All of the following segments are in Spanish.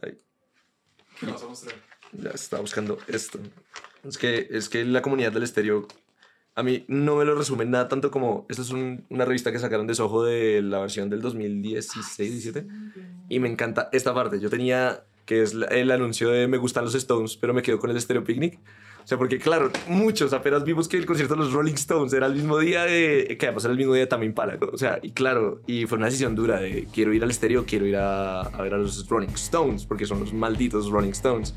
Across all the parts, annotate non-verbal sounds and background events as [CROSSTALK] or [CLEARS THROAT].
¿Qué vas a mostrar? Ya estaba buscando esto. Es que, es que la comunidad del estéreo a mí no me lo resumen nada tanto como esta es un- una revista que sacaron de Soho de la versión del 2016-17 y me encanta esta parte. Yo tenía que es el anuncio de me gustan los Stones, pero me quedo con el Stereo Picnic. O sea, porque claro, muchos apenas vimos que el concierto de los Rolling Stones era el mismo día de que además era el mismo día También Pala. O sea, y claro, y fue una decisión dura de quiero ir al estéreo, quiero ir a, ver a los Rolling Stones, porque son los malditos Rolling Stones.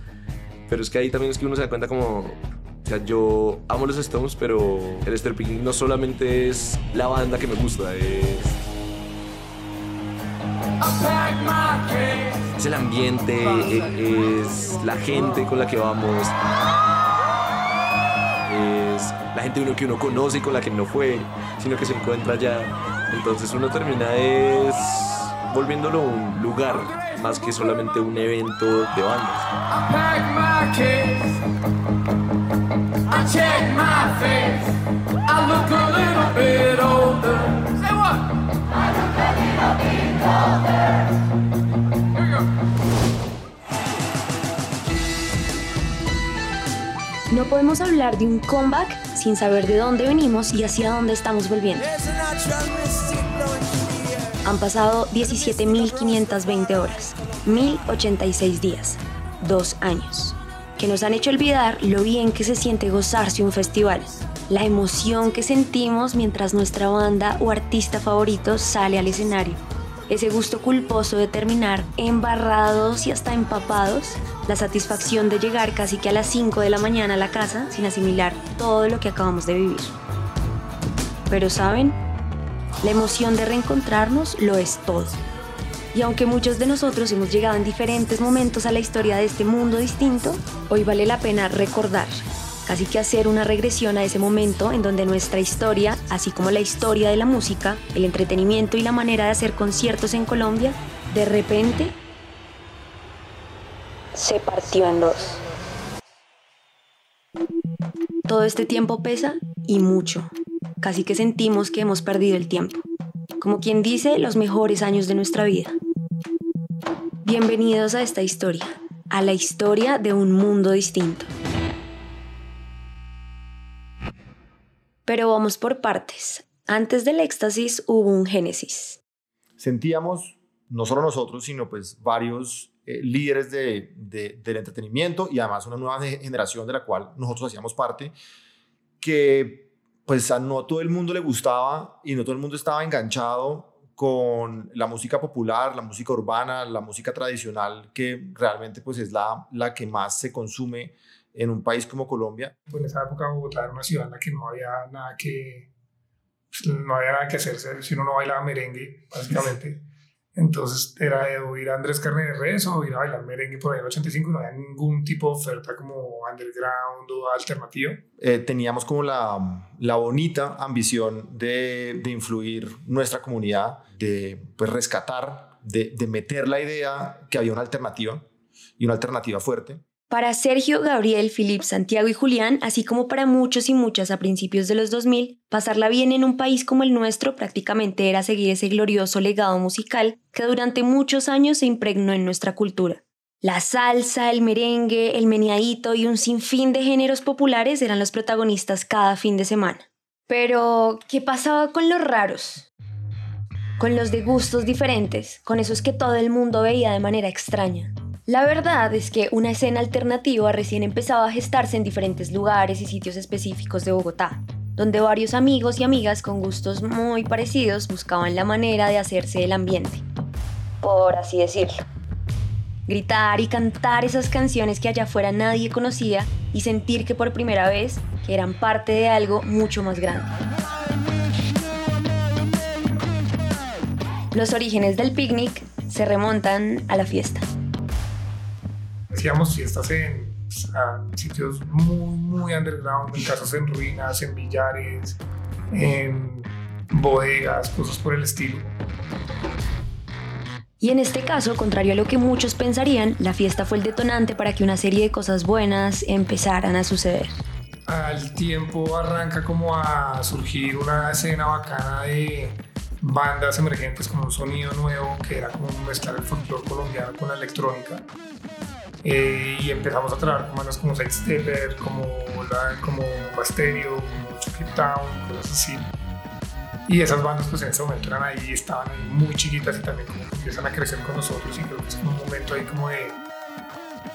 Pero es que ahí también es que uno se da cuenta como, o sea, yo amo los Stones, pero el Esther no solamente es la banda que me gusta, es, es el ambiente, e- es la gente con la que vamos, la gente uno que uno conoce y con la que no fue, sino que se encuentra allá. Entonces uno termina es volviéndolo un lugar más que solamente un evento de bandas. No podemos hablar de un comeback sin saber de dónde venimos y hacia dónde estamos volviendo. Han pasado 17.520 horas, 1.086 días, dos años, que nos han hecho olvidar lo bien que se siente gozarse un festival, la emoción que sentimos mientras nuestra banda o artista favorito sale al escenario, ese gusto culposo de terminar embarrados y hasta empapados, la satisfacción de llegar casi que a las 5 de la mañana a la casa sin asimilar todo lo que acabamos de vivir. Pero saben, la emoción de reencontrarnos lo es todo. Y aunque muchos de nosotros hemos llegado en diferentes momentos a la historia de este mundo distinto, hoy vale la pena recordar, casi que hacer una regresión a ese momento en donde nuestra historia, así como la historia de la música, el entretenimiento y la manera de hacer conciertos en Colombia, de repente se partió en dos. Todo este tiempo pesa y mucho. Casi que sentimos que hemos perdido el tiempo. Como quien dice, los mejores años de nuestra vida. Bienvenidos a esta historia, a la historia de un mundo distinto. Pero vamos por partes. Antes del éxtasis hubo un génesis. sentíamos, no solo nosotros, sino pues varios eh, líderes de, de- del entretenimiento y además una nueva ge- generación de la cual nosotros hacíamos parte, que pues a no todo el mundo le gustaba y no todo el mundo estaba enganchado con la música popular, la música urbana, la música tradicional, que realmente pues es la, la que más se consume en un país como Colombia. Pues en esa época Bogotá era una ciudad en la que no había nada que pues, no había nada que hacerse si uno no bailaba merengue básicamente entonces era de oír a Andrés Carne de Res o ir a bailar merengue por ahí en el 85 no había ningún tipo de oferta como underground o alternativa eh, teníamos como la, la bonita ambición de, de influir nuestra comunidad, de pues, rescatar, de, de meter la idea que había una alternativa y una alternativa fuerte. Para Sergio, Gabriel, Filip, Santiago y Julián, así como para muchos y muchas a principios de los 2000, pasarla bien en un país como el nuestro prácticamente era seguir ese glorioso legado musical que durante muchos años se impregnó en nuestra cultura. La salsa, el merengue, el meneadito y un sinfín de géneros populares eran los protagonistas cada fin de semana. Pero, ¿qué pasaba con los raros? Con los de gustos diferentes, con esos que todo el mundo veía de manera extraña. La verdad es que una escena alternativa recién empezaba a gestarse en diferentes lugares y sitios específicos de Bogotá, donde varios amigos y amigas con gustos muy parecidos buscaban la manera de hacerse el ambiente, por así decirlo. Gritar y cantar esas canciones que allá afuera nadie conocía y sentir que por primera vez eran parte de algo mucho más grande. Los orígenes del picnic se remontan a la fiesta. Hacíamos fiestas en pues, a sitios muy muy underground en casas en ruinas en billares en bodegas cosas por el estilo Y en este caso, contrario a lo que muchos pensarían, la fiesta fue el detonante para que una serie de cosas buenas empezaran a suceder. al tiempo arranca como a surgir una escena bacana de bandas emergentes con un sonido nuevo que era como mezclar el folclore colombiano con la electrónica. Eh, y empezamos a trabajar con bandas como Sidestepper, como, como Basterio, como Chucky Town, cosas así. Y esas bandas pues en ese momento eran ahí, estaban ahí muy chiquitas y también como empiezan a crecer con nosotros y creo que es un momento ahí como de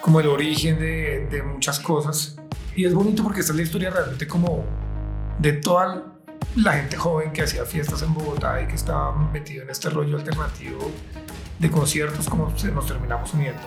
como el origen de, de muchas cosas. Y es bonito porque esta es la historia realmente como de toda la gente joven que hacía fiestas en Bogotá y que estaba metido en este rollo alternativo de conciertos, como nos terminamos uniendo.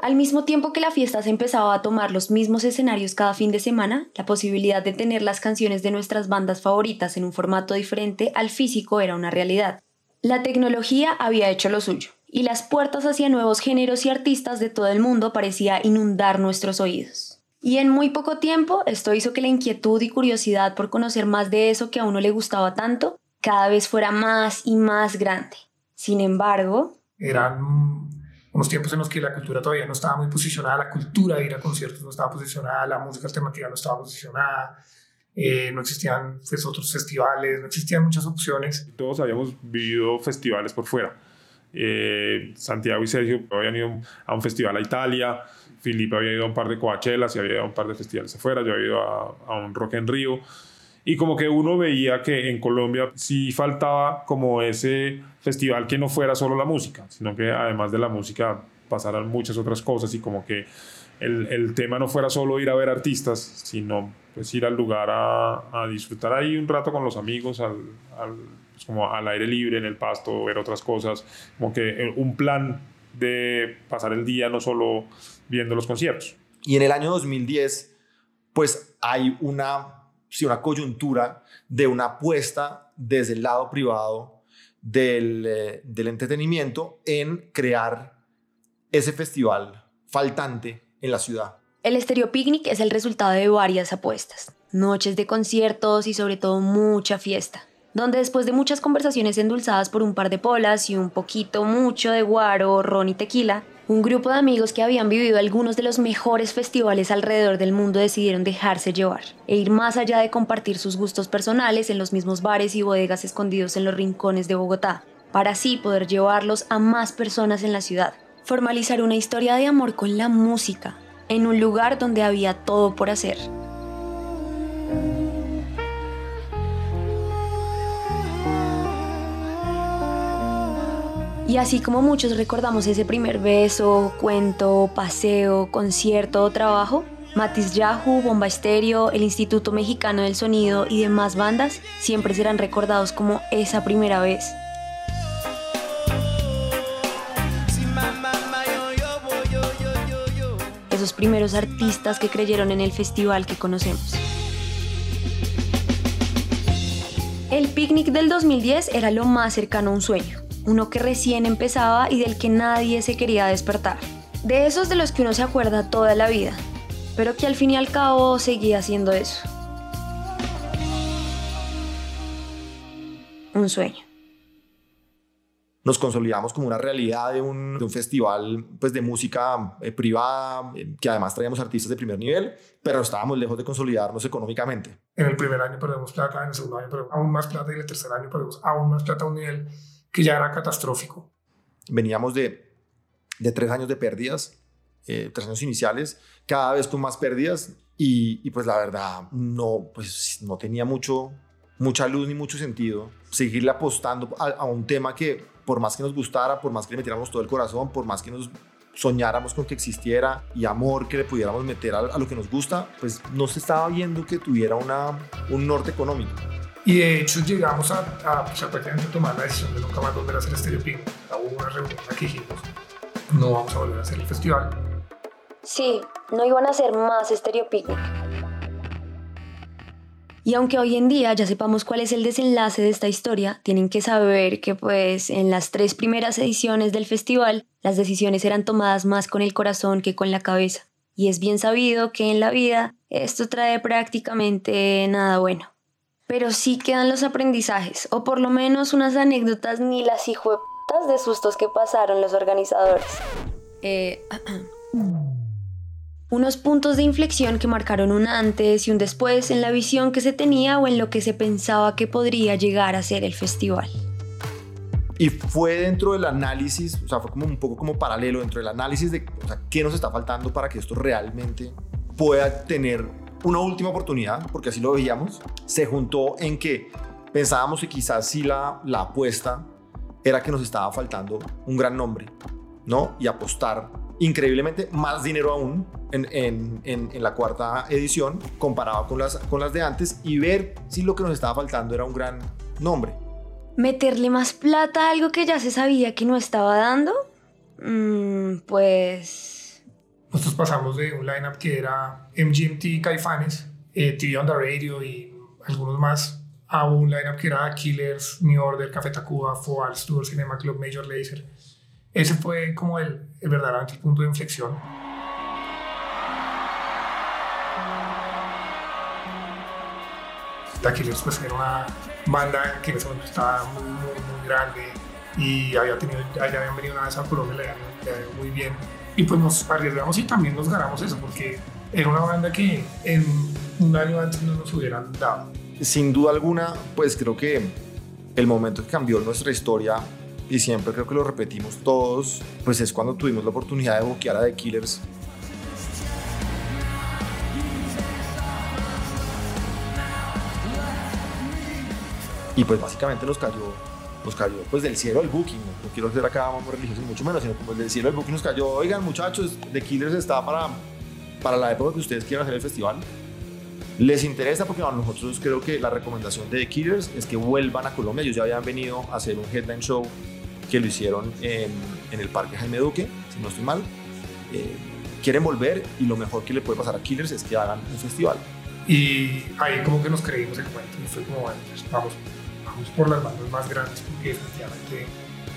Al mismo tiempo que la fiesta se empezaba a tomar los mismos escenarios cada fin de semana, la posibilidad de tener las canciones de nuestras bandas favoritas en un formato diferente al físico era una realidad. La tecnología había hecho lo suyo, y las puertas hacia nuevos géneros y artistas de todo el mundo parecía inundar nuestros oídos. Y en muy poco tiempo esto hizo que la inquietud y curiosidad por conocer más de eso que a uno le gustaba tanto cada vez fuera más y más grande. Sin embargo... Eran unos tiempos en los que la cultura todavía no estaba muy posicionada, la cultura de ir a conciertos no estaba posicionada, la música alternativa no estaba posicionada, eh, no existían pues, otros festivales, no existían muchas opciones. Todos habíamos vivido festivales por fuera. Eh, Santiago y Sergio habían ido a un festival a Italia, Felipe había ido a un par de Coachelas y había ido a un par de festivales afuera, yo había ido a, a un Rock en Río. Y como que uno veía que en Colombia sí faltaba como ese festival que no fuera solo la música, sino que además de la música pasaran muchas otras cosas y como que el, tema no fuera solo ir a ver artistas, sino pues ir al lugar a, disfrutar ahí un rato con los amigos, al, pues como al aire libre, en el pasto, ver otras cosas, como que un plan de pasar el día no solo viendo los conciertos. Y en el año 2010, pues hay una sí, una coyuntura de una apuesta desde el lado privado del, eh, del entretenimiento en crear ese festival faltante en la ciudad. El Estéreo Picnic es el resultado de varias apuestas, noches de conciertos y sobre todo mucha fiesta, donde después de muchas conversaciones endulzadas por un par de polas y un poquito mucho de guaro, ron y tequila, un grupo de amigos que habían vivido algunos de los mejores festivales alrededor del mundo decidieron dejarse llevar e ir más allá de compartir sus gustos personales en los mismos bares y bodegas escondidos en los rincones de Bogotá, para así poder llevarlos a más personas en la ciudad. Formalizar una historia de amor con la música, en un lugar donde había todo por hacer. Y así como muchos recordamos ese primer beso, cuento, paseo, concierto o trabajo, Matis Yahoo, Bomba Estéreo, el Instituto Mexicano del Sonido y demás bandas siempre serán recordados como esa primera vez. Esos primeros artistas que creyeron en el festival que conocemos. El picnic del 2010 era lo más cercano a un sueño uno que recién empezaba y del que nadie se quería despertar. De esos de los que uno se acuerda toda la vida, pero que al fin y al cabo seguía haciendo eso. Un sueño. Nos consolidamos como una realidad de un, de un festival pues, de música eh, privada, eh, que además traíamos artistas de primer nivel, pero estábamos lejos de consolidarnos económicamente. En el primer año perdemos plata, en el segundo año perdemos aún más plata y en el tercer año perdemos aún más plata a un nivel que ya era catastrófico. Veníamos de, de tres años de pérdidas, eh, tres años iniciales, cada vez con más pérdidas y, pues la verdad no, pues no tenía mucho, mucha luz ni mucho sentido seguirle apostando a, un tema que por más que nos gustara, por más que le metiéramos todo el corazón, por más que nos soñáramos con que existiera y amor que le pudiéramos meter a, a lo que nos gusta, pues no se estaba viendo que tuviera una, un norte económico. Y de hecho llegamos a, a, pues, a prácticamente tomar la decisión de nunca más volver a hacer Estéreo Picnic. Hubo una reunión aquí dijimos, no vamos a volver a hacer el festival. Sí, no iban a hacer más Estéreo Picnic. Y aunque hoy en día ya sepamos cuál es el desenlace de esta historia, tienen que saber que pues en las tres primeras ediciones del festival las decisiones eran tomadas más con el corazón que con la cabeza. Y es bien sabido que en la vida esto trae prácticamente nada bueno pero sí quedan los aprendizajes, o por lo menos unas anécdotas ni las hijueputas de sustos que pasaron los organizadores. Eh, [CLEARS THROAT] Unos puntos de inflexión que marcaron un antes y un después en la visión que se tenía o en lo que se pensaba que podría llegar a ser el festival. Y fue dentro del análisis, o sea, fue como un poco como paralelo dentro del análisis de o sea, qué nos está faltando para que esto realmente pueda tener una última oportunidad, porque así lo veíamos. Se juntó en que pensábamos que quizás sí la, la apuesta era que nos estaba faltando un gran nombre, ¿no? Y apostar increíblemente más dinero aún en, en, en, la cuarta edición comparado con las, con las de antes y ver si lo que nos estaba faltando era un gran nombre meterle más plata a algo que ya se sabía que no estaba dando, mm, pues... Nosotros pasamos de un lineup que era MGMT, Caifanes, eh, TV on the Radio y algunos más, a un lineup que era Killers, New Order, Café Tacuba, Foals, Tour, Cinema Club, Major Lazer. Ese fue como el, el verdadero punto de inflexión. The Killers pues era una banda que en ese momento estaba muy, muy, muy grande y había tenido, ya habían venido una vez a Colombia, le habían muy bien. Y pues nos arriesgamos y también nos ganamos eso, porque era una banda que en un año antes no nos hubieran dado. Sin duda alguna, pues creo que el momento que cambió nuestra historia, y siempre creo que lo repetimos todos, pues es cuando tuvimos la oportunidad de boquear a The Killers y pues básicamente nos cayó nos cayó pues del cielo el booking no, quiero ser acá más religioso mucho menos sino como del cielo el booking nos cayó. Oigan muchachos The Killers está para para la época que ustedes quieran hacer el festival. Les interesa porque a nosotros creo que la recomendación de The Killers es que vuelvan a Colombia. Ellos ya habían venido a hacer un headline show que lo hicieron en, en el Parque Jaime Duque si no estoy mal. Eh, quieren volver y lo mejor que le puede pasar a Killers es que hagan un festival. Y ahí como que nos creímos el cuento y fue como bueno pues vamos por las bandas más grandes, porque efectivamente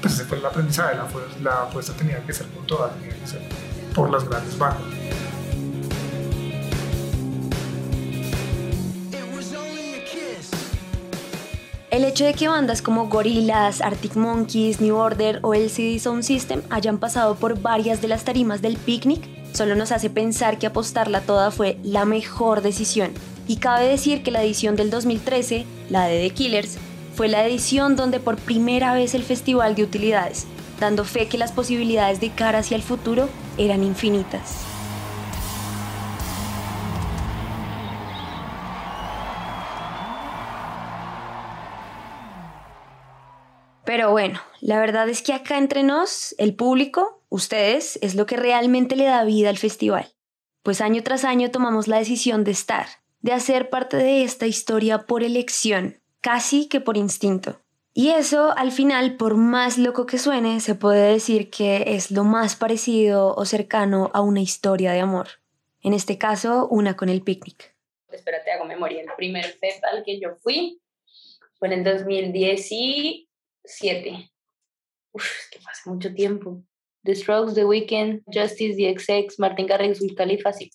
pues ese fue el aprendizaje, la, la apuesta tenía que ser con todas, tenía que ser por las grandes bandas. El hecho de que bandas como Gorillaz, Arctic Monkeys, New Order o el CD Sound System hayan pasado por varias de las tarimas del picnic solo nos hace pensar que apostarla toda fue la mejor decisión. Y cabe decir que la edición del 2013, la de The Killers, fue la edición donde por primera vez el Festival de Utilidades, dando fe que las posibilidades de cara hacia el futuro eran infinitas. Pero bueno, la verdad es que acá entre nos, el público, ustedes, es lo que realmente le da vida al festival. Pues año tras año tomamos la decisión de estar, de hacer parte de esta historia por elección, casi que por instinto. Y eso, al final, por más loco que suene, se puede decir que es lo más parecido o cercano a una historia de amor. En este caso, una con el picnic. Espérate, hago memoria. El primer FEP al que yo fui fue en el 2017. Uf, es que hace mucho tiempo. The Strokes, The Weeknd, Justice, The XX, Martin Garrix, Wiz Khalifa, sí.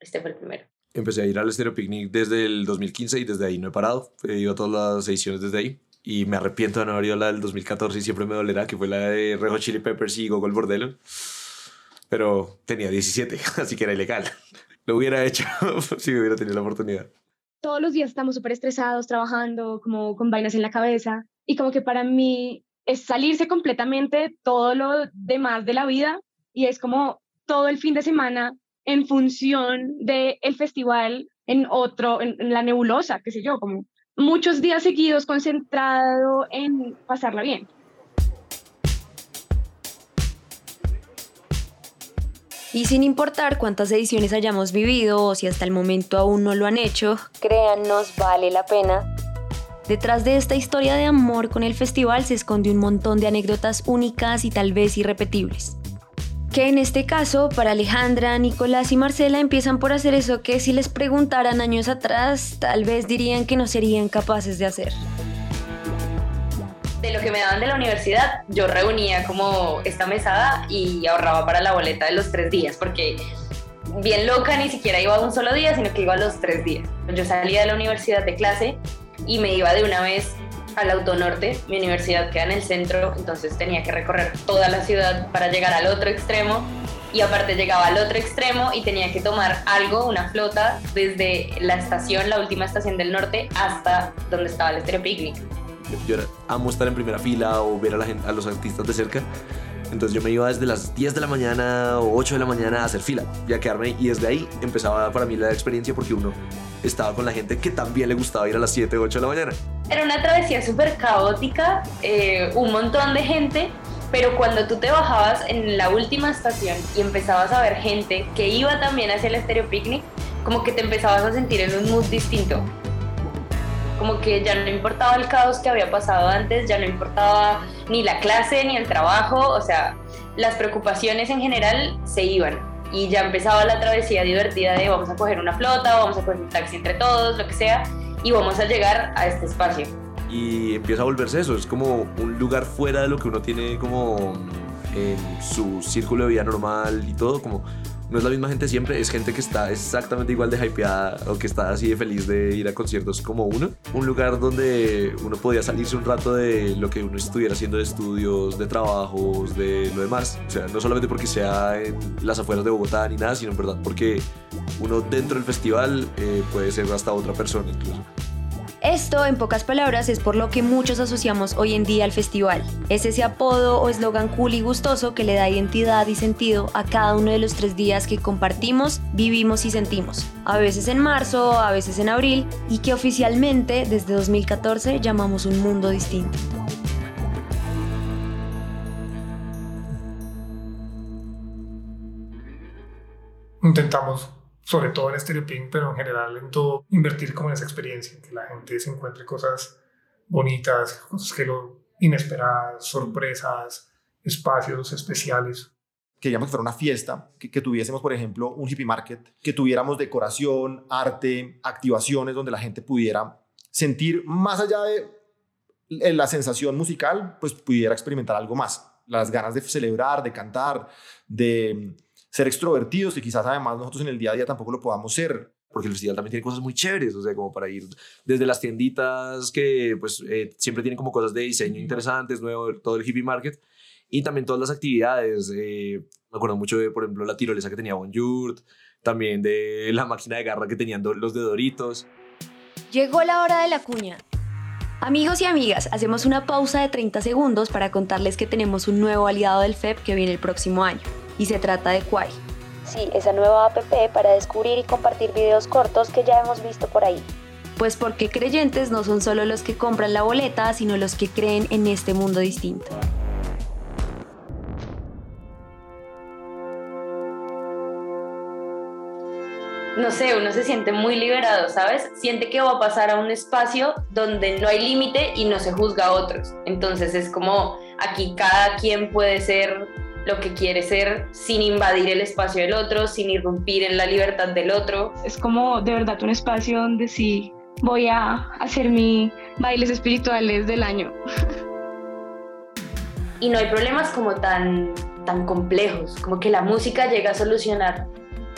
Este fue el primero. Empecé a ir al Estéreo Picnic desde el 2015 y desde ahí no he parado. He ido a todas las ediciones desde ahí. Y me arrepiento de no haber ido a la del 2014 y siempre me dolerá, que fue la de Rejo Chili Peppers y Gogol Bordello. Pero tenía 17, [LAUGHS] así que era ilegal. Lo hubiera hecho [LAUGHS] si hubiera tenido la oportunidad. Todos los días estamos súper estresados, trabajando, como con vainas en la cabeza. Y como que para mí es salirse completamente todo lo demás de la vida y es como todo el fin de semana en función del el festival en otro, en, la nebulosa, qué sé yo, como muchos días seguidos concentrado en pasarla bien. Y sin importar cuántas ediciones hayamos vivido o si hasta el momento aún no lo han hecho, créannos, vale la pena. Detrás de esta historia de amor con el festival se esconde un montón de anécdotas únicas y tal vez irrepetibles que en este caso para Alejandra, Nicolás y Marcela empiezan por hacer eso que si les preguntaran años atrás tal vez dirían que no serían capaces de hacer. De lo que me daban de la universidad, yo reunía como esta mesada y ahorraba para la boleta de los tres días, porque bien loca ni siquiera iba un solo día, sino que iba a los tres días. Yo salía de la universidad de clase y me iba de una vez al Autonorte, mi universidad queda en el centro, entonces tenía que recorrer toda la ciudad para llegar al otro extremo y aparte llegaba al otro extremo y tenía que tomar algo, una flota, desde la estación, la última estación del norte, hasta donde estaba el Estéreo. Yo amo estar en primera fila o ver a los artistas de cerca. Entonces yo me iba desde las 10 de la mañana o 8 de la mañana a hacer fila y a quedarme. Y desde ahí empezaba para mí la experiencia porque uno estaba con la gente que también le gustaba ir a las 7 o 8 de la mañana. Era una travesía súper caótica, eh, un montón de gente, pero cuando tú te bajabas en la última estación y empezabas a ver gente que iba también hacia el Estéreo Picnic, como que te empezabas a sentir en un mood distinto. Como que ya no importaba el caos que había pasado antes, ya no importaba ni la clase ni el trabajo, o sea, las preocupaciones en general se iban. Y ya empezaba la travesía divertida de vamos a coger una flota, vamos a coger un taxi entre todos, lo que sea, y vamos a llegar a este espacio. y empieza a volverse eso. Es como un lugar fuera de lo que uno tiene como en su círculo de vida normal y todo. Como no es la misma gente siempre, es gente que está exactamente igual de hypeada o que está así de feliz de ir a conciertos como uno. Un lugar donde uno podía salirse un rato de lo que uno estuviera haciendo de estudios, de trabajos, de lo demás. O sea, no solamente porque sea en las afueras de Bogotá ni nada, sino en verdad porque uno dentro del festival eh, puede ser hasta otra persona incluso. Esto, en pocas palabras, es por lo que muchos asociamos hoy en día al festival. Es ese apodo o eslogan cool y gustoso que le da identidad y sentido a cada uno de los tres días que compartimos, vivimos y sentimos. A veces en marzo, a veces en abril, y que oficialmente desde 2014 llamamos un mundo distinto. intentamos, sobre todo en Stereo Pink, pero en general en todo, invertir como en esa experiencia, que la gente se encuentre cosas bonitas, cosas que lo inesperadas, sorpresas, espacios especiales. queríamos que fuera una fiesta, que, que tuviésemos, por ejemplo, un hippie market, que tuviéramos decoración, arte, activaciones donde la gente pudiera sentir más allá de eh, la sensación musical, pues pudiera experimentar algo más. Las ganas de celebrar, de cantar, de ser extrovertidos, que quizás además nosotros en el día a día tampoco lo podamos ser. porque el festival también tiene cosas muy chéveres, o sea, como para ir desde las tienditas que pues eh, siempre tienen como cosas de diseño interesantes, nuevo, todo el hippie market, y también todas las actividades. eh, me acuerdo mucho de, por ejemplo, la tirolesa que tenía Bonjour, también de la máquina de garra que tenían los de Doritos. Llegó la hora de la cuña. Amigos y amigas, hacemos una pausa de 30 segundos para contarles que tenemos un nuevo aliado del FEP que viene el próximo año, y se trata de Quai. Sí, esa nueva app para descubrir y compartir videos cortos que ya hemos visto por ahí. Pues porque creyentes no son solo los que compran la boleta, sino los que creen en este mundo distinto. no sé, uno se siente muy liberado, ¿sabes? Siente que va a pasar a un espacio donde no hay límite y no se juzga a otros. Entonces es como aquí cada quien puede ser lo que quiere ser sin invadir el espacio del otro, sin irrumpir en la libertad del otro. Es como de verdad un espacio donde sí voy a hacer mis bailes espirituales del año. Y no hay problemas como tan, tan complejos, como que la música llega a solucionar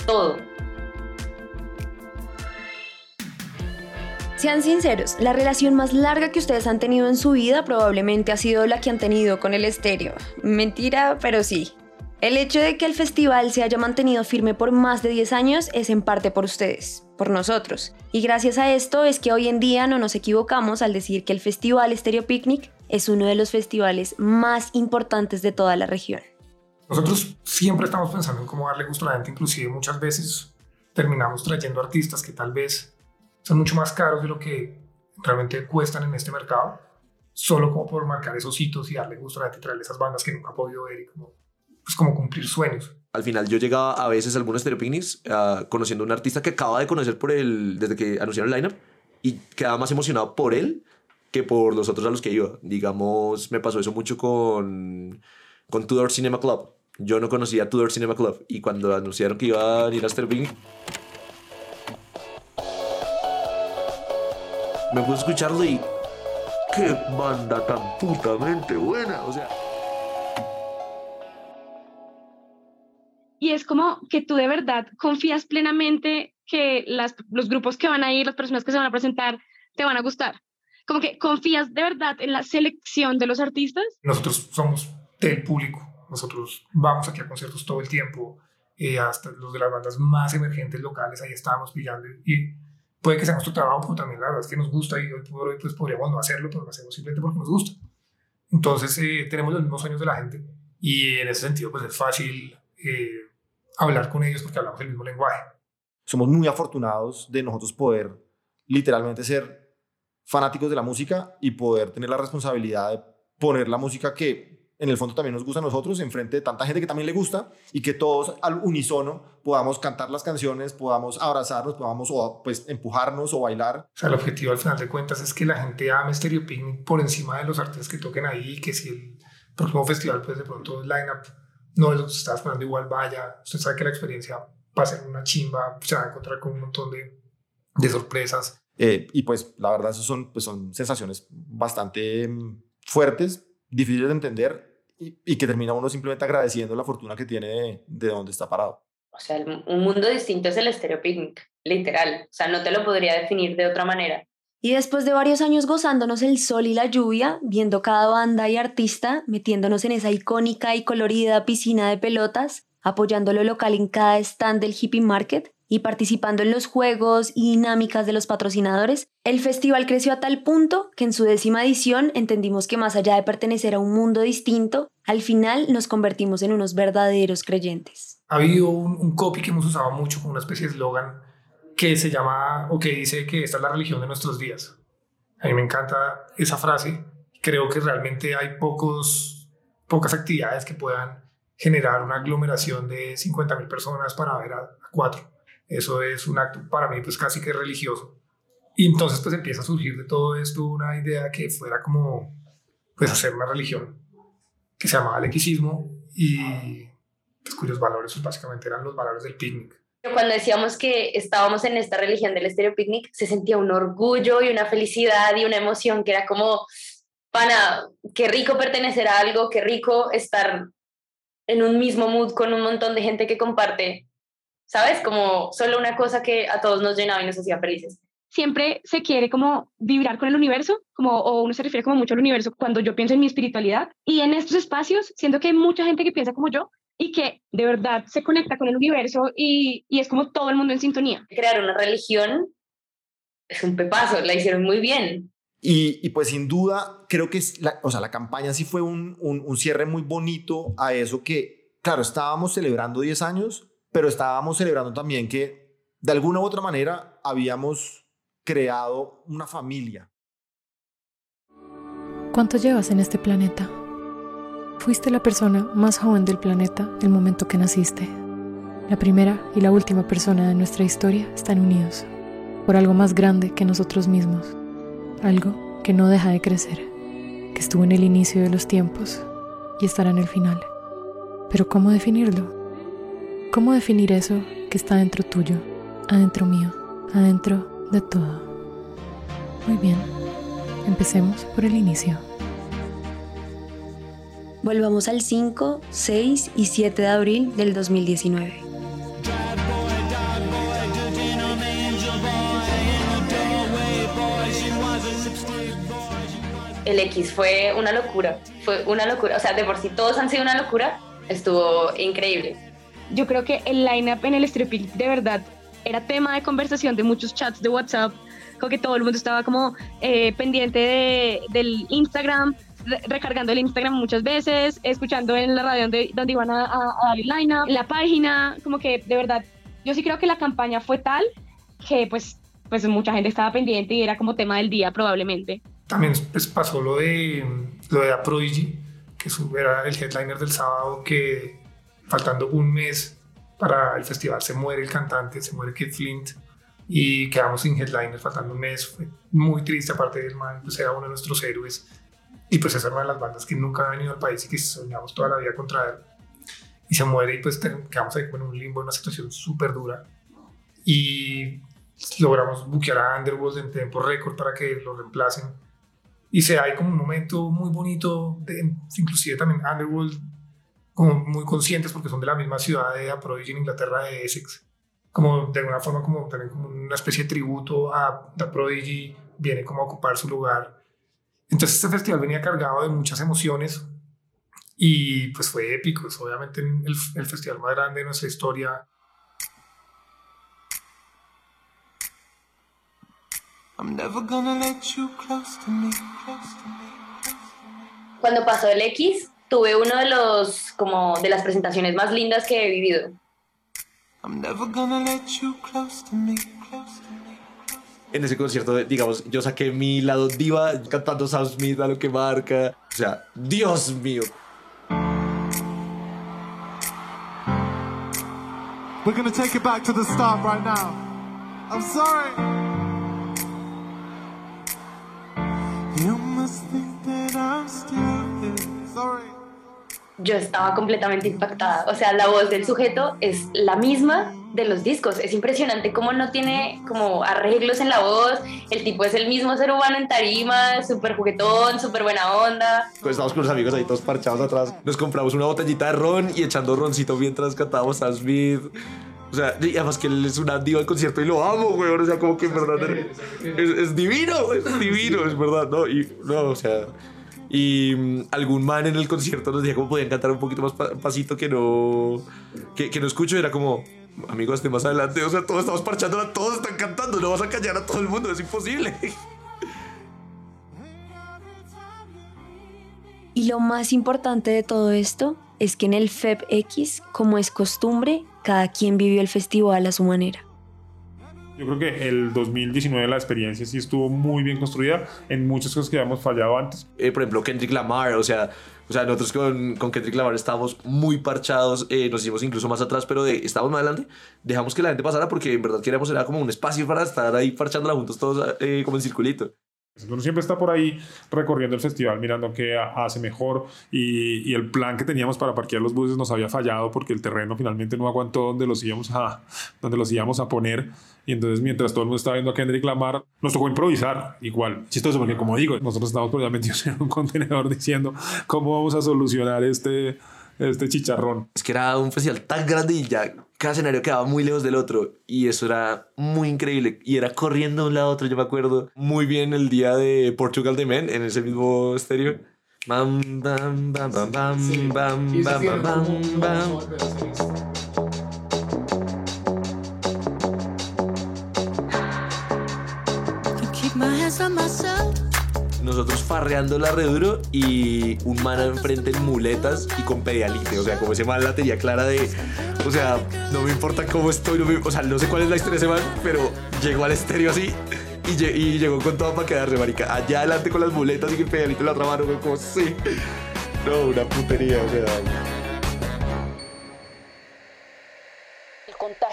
todo. Sean sinceros, la relación más larga que ustedes han tenido en su vida probablemente ha sido la que han tenido con el estéreo. Mentira, pero sí. El hecho de que el festival se haya mantenido firme por más de 10 años es en parte por ustedes, por nosotros. Y gracias a esto es que hoy en día no nos equivocamos al decir que el Festival Estéreo Picnic es uno de los festivales más importantes de toda la región. Nosotros siempre estamos pensando en cómo darle gusto a la gente, inclusive muchas veces terminamos trayendo artistas que tal vez son mucho más caros de lo que realmente cuestan en este mercado, solo como por marcar esos hitos y darle gusto a traerle esas bandas que nunca ha podido ver y como, pues como cumplir sueños. Al final yo llegaba a veces a algunos Stereo Picnics ah, conociendo a un artista que acaba de conocer por el, desde que anunciaron el lineup y quedaba más emocionado por él que por los otros a los que iba. Digamos, me pasó eso mucho con, con Tudor Cinema Club. Yo no conocía Tudor Cinema Club y cuando anunciaron que iba a ir a Stereo me puse a escucharlo y qué banda tan putamente buena, o sea, Y es como que tú de verdad confías plenamente que las, los grupos que van a ir, las personas que se van a presentar, te van a gustar. como que confías de verdad en la selección de los artistas. Nosotros somos del público, nosotros vamos aquí a conciertos todo el tiempo, eh, hasta los de las bandas más emergentes locales, ahí estábamos pillando y puede que sea nuestro trabajo, pero también la verdad es que nos gusta y hoy por hoy pues podríamos no hacerlo, pero lo hacemos simplemente porque nos gusta. Entonces eh, tenemos los mismos sueños de la gente y en ese sentido pues es fácil eh, hablar con ellos porque hablamos el mismo lenguaje. Somos muy afortunados de nosotros poder literalmente ser fanáticos de la música y poder tener la responsabilidad de poner la música que en el fondo también nos gusta a nosotros, enfrente de tanta gente que también le gusta y que todos al unísono podamos cantar las canciones, podamos abrazarnos, podamos o, pues empujarnos o bailar. O sea, el objetivo al final de cuentas es que la gente ame Stereo Picnic por encima de los artistas que toquen ahí, que si el próximo festival pues de pronto el lineup no es lo que se está esperando igual vaya, usted sabe que la experiencia va a ser una chimba, se va a encontrar con un montón de, de sorpresas. Eh, y pues la verdad, eso son, pues, son sensaciones bastante mm, fuertes, difíciles de entender y, que termina uno simplemente agradeciendo la fortuna que tiene de, de donde está parado. O sea, un mundo distinto es el Estéreo Picnic, literal. O sea, no te lo podría definir de otra manera. Y después de varios años gozándonos el sol y la lluvia, viendo cada banda y artista, metiéndonos en esa icónica y colorida piscina de pelotas, apoyando lo local en cada stand del hippie market, y participando en los juegos y dinámicas de los patrocinadores, el festival creció a tal punto que en su décima edición entendimos que más allá de pertenecer a un mundo distinto, al final nos convertimos en unos verdaderos creyentes. Ha habido un, copy que hemos usado mucho como una especie de eslogan que se llama o que dice que esta es la religión de nuestros días. A mí me encanta esa frase. Creo que realmente hay pocos, pocas actividades que puedan generar una aglomeración de 50.000 personas para ver a, a cuatro. Eso es un acto para mí pues casi que religioso. Y entonces pues empieza a surgir de todo esto una idea que fuera como pues hacer una religión que se llamaba el y pues, cuyos valores pues, básicamente eran los valores del picnic. Cuando decíamos que estábamos en esta religión del estéreo picnic, se sentía un orgullo y una felicidad y una emoción que era como, pana, qué rico pertenecer a algo, qué rico estar en un mismo mood con un montón de gente que comparte ¿sabes? Como solo una cosa que a todos nos llenaba y nos hacía felices. Siempre se quiere como vibrar con el universo, como, o uno se refiere como mucho al universo cuando yo pienso en mi espiritualidad. Y en estos espacios siento que hay mucha gente que piensa como yo y que de verdad se conecta con el universo y, y es como todo el mundo en sintonía. Crear una religión es un pepazo, la hicieron muy bien. Y, y, pues sin duda, creo que es la, o sea, la campaña sí fue un, un, un, cierre muy bonito a eso que, claro, estábamos celebrando 10 años, pero estábamos celebrando también que de alguna u otra manera habíamos creado una familia. ¿Cuánto llevas en este planeta? Fuiste la persona más joven del planeta el momento que naciste. La primera y la última persona de nuestra historia están unidos por algo más grande que nosotros mismos, algo que no deja de crecer, que estuvo en el inicio de los tiempos y estará en el final. Pero ¿cómo definirlo? ¿Cómo definir eso que está dentro tuyo, adentro mío, adentro de todo? Muy bien, empecemos por el inicio. Volvamos al 5, 6 y 7 de abril del 2019. El X fue una locura, fue una locura, o sea, de por sí todos han sido una locura, estuvo increíble yo creo que el lineup en el Stripil de verdad era tema de conversación de muchos chats de WhatsApp, como que todo el mundo estaba como eh, pendiente de, del Instagram, recargando el Instagram muchas veces, escuchando en la radio donde, donde iban a, dar el lineup, la página, como que de verdad, yo sí creo que la campaña fue tal que pues, pues mucha gente estaba pendiente y era como tema del día probablemente. También pues, pasó lo de, lo de A Prodigy, que era el headliner del sábado que faltando un mes para el festival, se muere el cantante, se muere Kid Flint y quedamos sin headliners faltando un mes. Fue muy triste, aparte del man, pues era uno de nuestros héroes. Y pues es una de las bandas que nunca ha venido al país y que soñamos toda la vida contra él. Y se muere y pues quedamos ahí en un limbo, una situación súper dura. Y logramos buquear a Underworld en tiempo récord para que lo reemplacen. Y se hay como un momento muy bonito, de, inclusive también Underworld como muy conscientes porque son de la misma ciudad de Prodigy en Inglaterra, de Essex. Como de alguna forma, como también como una especie de tributo a The Prodigy, viene como a ocupar su lugar Entonces este festival venía cargado de muchas emociones y pues fue épico, es obviamente el, el festival más grande de nuestra historia. I'm never gonna let you close to me, close to me. Cuando pasó el X, tuve uno de los como de las presentaciones más lindas que he vivido. I'm never gonna let you close to me, close to me. En ese concierto, digamos, yo saqué mi lado diva cantando Sam Smith a lo que marca. O sea, Dios mío. We're gonna take it back to the start right now. I'm sorry. You must think that I'm stupid. Sorry. Yo estaba completamente impactada. O sea, la voz del sujeto es la misma de los discos. Es impresionante cómo no tiene como arreglos en la voz. El tipo es el mismo ser humano en tarima, súper juguetón, súper buena onda. Pues estábamos con los amigos ahí todos parchados atrás. Nos compramos una botellita de ron y echando roncito mientras cantábamos Sam Smith. O sea, y además que él es una diva del concierto y lo amo, güey. O sea, como que en verdad es, es divino, es divino, es verdad, ¿no? Y, no, o sea... Y mm, algún man en el concierto nos decía cómo podían cantar un poquito más pa- pasito que no, que, no escucho. Era como, amigos, de más adelante. O sea, todos estamos parchando, todos están cantando. No vas a callar a todo el mundo, es imposible. Y lo más importante de todo esto es que en el FEPX, como es costumbre, cada quien vivió el festival a su manera. Yo creo que el 2019 la experiencia sí estuvo muy bien construida en muchas cosas que habíamos fallado antes. Eh, por ejemplo, Kendrick Lamar, o sea, o sea nosotros con, con Kendrick Lamar estábamos muy parchados, eh, nos hicimos incluso más atrás, pero de, estábamos más adelante, dejamos que la gente pasara porque en verdad queríamos era como un espacio para estar ahí parchándola juntos todos eh, como en circulito. Uno siempre está por ahí recorriendo el festival, mirando qué ha- hace mejor y, y el plan que teníamos para parquear los buses nos había fallado porque el terreno finalmente no aguantó donde los íbamos a, donde los íbamos a poner. Y entonces mientras todo el mundo estaba viendo a Kendrick Lamar, nos tocó improvisar igual. Chistoso porque como digo, nosotros estamos por allá metidos [LAUGHS] en un contenedor diciendo cómo vamos a solucionar este, este chicharrón. Es que era un festival tan grande y ya cada escenario quedaba muy lejos del otro. Y eso era muy increíble. Y era corriendo de un lado a otro. Yo me acuerdo muy bien el día de Portugal de Men en ese mismo estéreo. Bam, bam, bam, bam, bam, bam, bam, bam, bam, Nosotros farreándola re duro y un man enfrente en muletas y con pedalite. O sea, como ese man la tenía clara de. O sea, no me importa cómo estoy. O sea, no sé cuál es la historia de ese man, pero llegó al estéreo así y, lle- y llegó con todo para quedarse, marica. Allá adelante con las muletas y el pedalito en la otra como sí. No, una putería, o sea.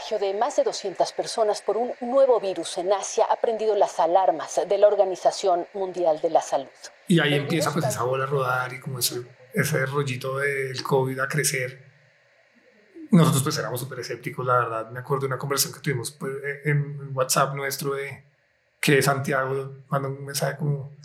Contagio de más de 200 personas por un nuevo virus en Asia ha prendido las alarmas de la Organización Mundial de la Salud. Y ahí empieza pues esa bola a rodar y como ese, ese rollito del COVID a crecer. Nosotros pues éramos súper escépticos, la verdad. Me acuerdo de una conversación que tuvimos pues, en WhatsApp nuestro de que Santiago mandó un mensaje como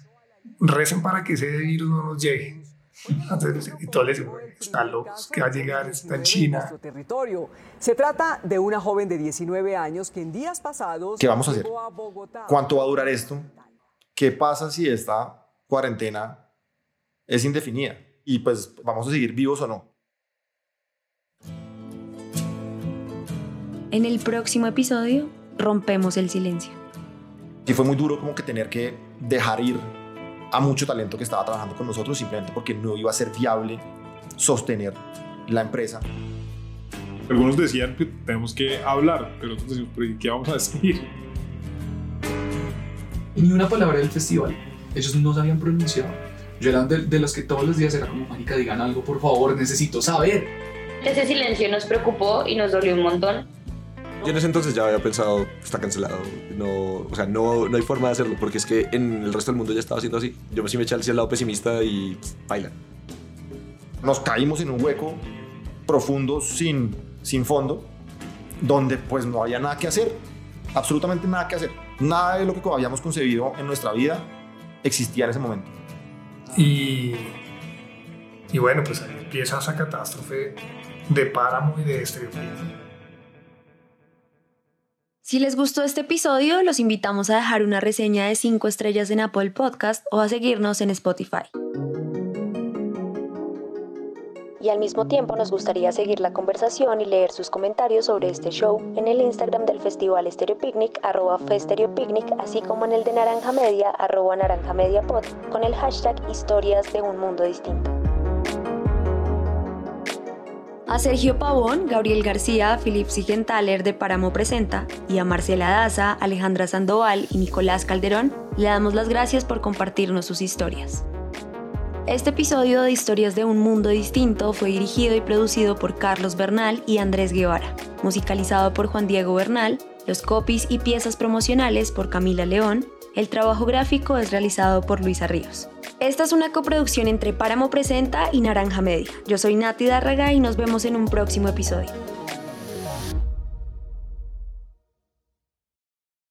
recen para que ese virus no nos llegue. Entonces, y todos le decimos, "Güey, está que va a llegar, está en China. nuestro territorio. Se trata de una joven de 19 años que en días pasados ¿Qué vamos a hacer? a. ¿Cuánto va a durar esto? ¿Qué pasa si esta cuarentena es indefinida? Y pues vamos a seguir vivos o no. En el próximo episodio, rompemos el silencio. Sí fue muy duro como que tener que dejar ir a mucho talento que estaba trabajando con nosotros simplemente porque no iba a ser viable sostener la empresa. Algunos decían que tenemos que hablar, pero otros decimos, "¿Pero ¿y ¿qué vamos a decir? Ni una palabra del festival. Ellos no se habían pronunciado. Yo era de, de los que todos los días era como, marica, digan algo, por favor, necesito saber. Ese silencio nos preocupó y nos dolió un montón. Yo en ese entonces ya había pensado, está cancelado. No, o sea, no, no hay forma de hacerlo porque es que en el resto del mundo ya estaba haciendo así. Yo sí me eché el lado pesimista y pff, baila. Nos caímos en un hueco profundo sin, sin fondo donde pues no había nada que hacer. Absolutamente nada que hacer. Nada de lo que habíamos concebido en nuestra vida existía en ese momento. Y, y bueno, pues ahí empieza esa catástrofe de páramo y de estrella. Si les gustó este episodio, los invitamos a dejar una reseña de 5 estrellas en Apple Podcast o a seguirnos en Spotify. Y al mismo tiempo nos gustaría seguir la conversación y leer sus comentarios sobre este show en el Instagram del Festival Stereo Picnic, arroba Picnic, así como en el de Naranja Media, arroba Naranja Media Pod, con el hashtag Historias de un Mundo Distinto. A Sergio Pavón, Gabriel García, Philip Sigenthaler de Páramo Presenta y a Marcela Daza, Alejandra Sandoval y Nicolás Calderón le damos las gracias por compartirnos sus historias. Este episodio de Historias de un Mundo Distinto fue dirigido y producido por Carlos Bernal y Andrés Guevara, musicalizado por Juan Diego Bernal, los copies y piezas promocionales por Camila León, el trabajo gráfico es realizado por Luisa Ríos. Esta es una coproducción entre Páramo Presenta y Naranja Media. Yo soy Nati Dárraga y nos vemos en un próximo episodio.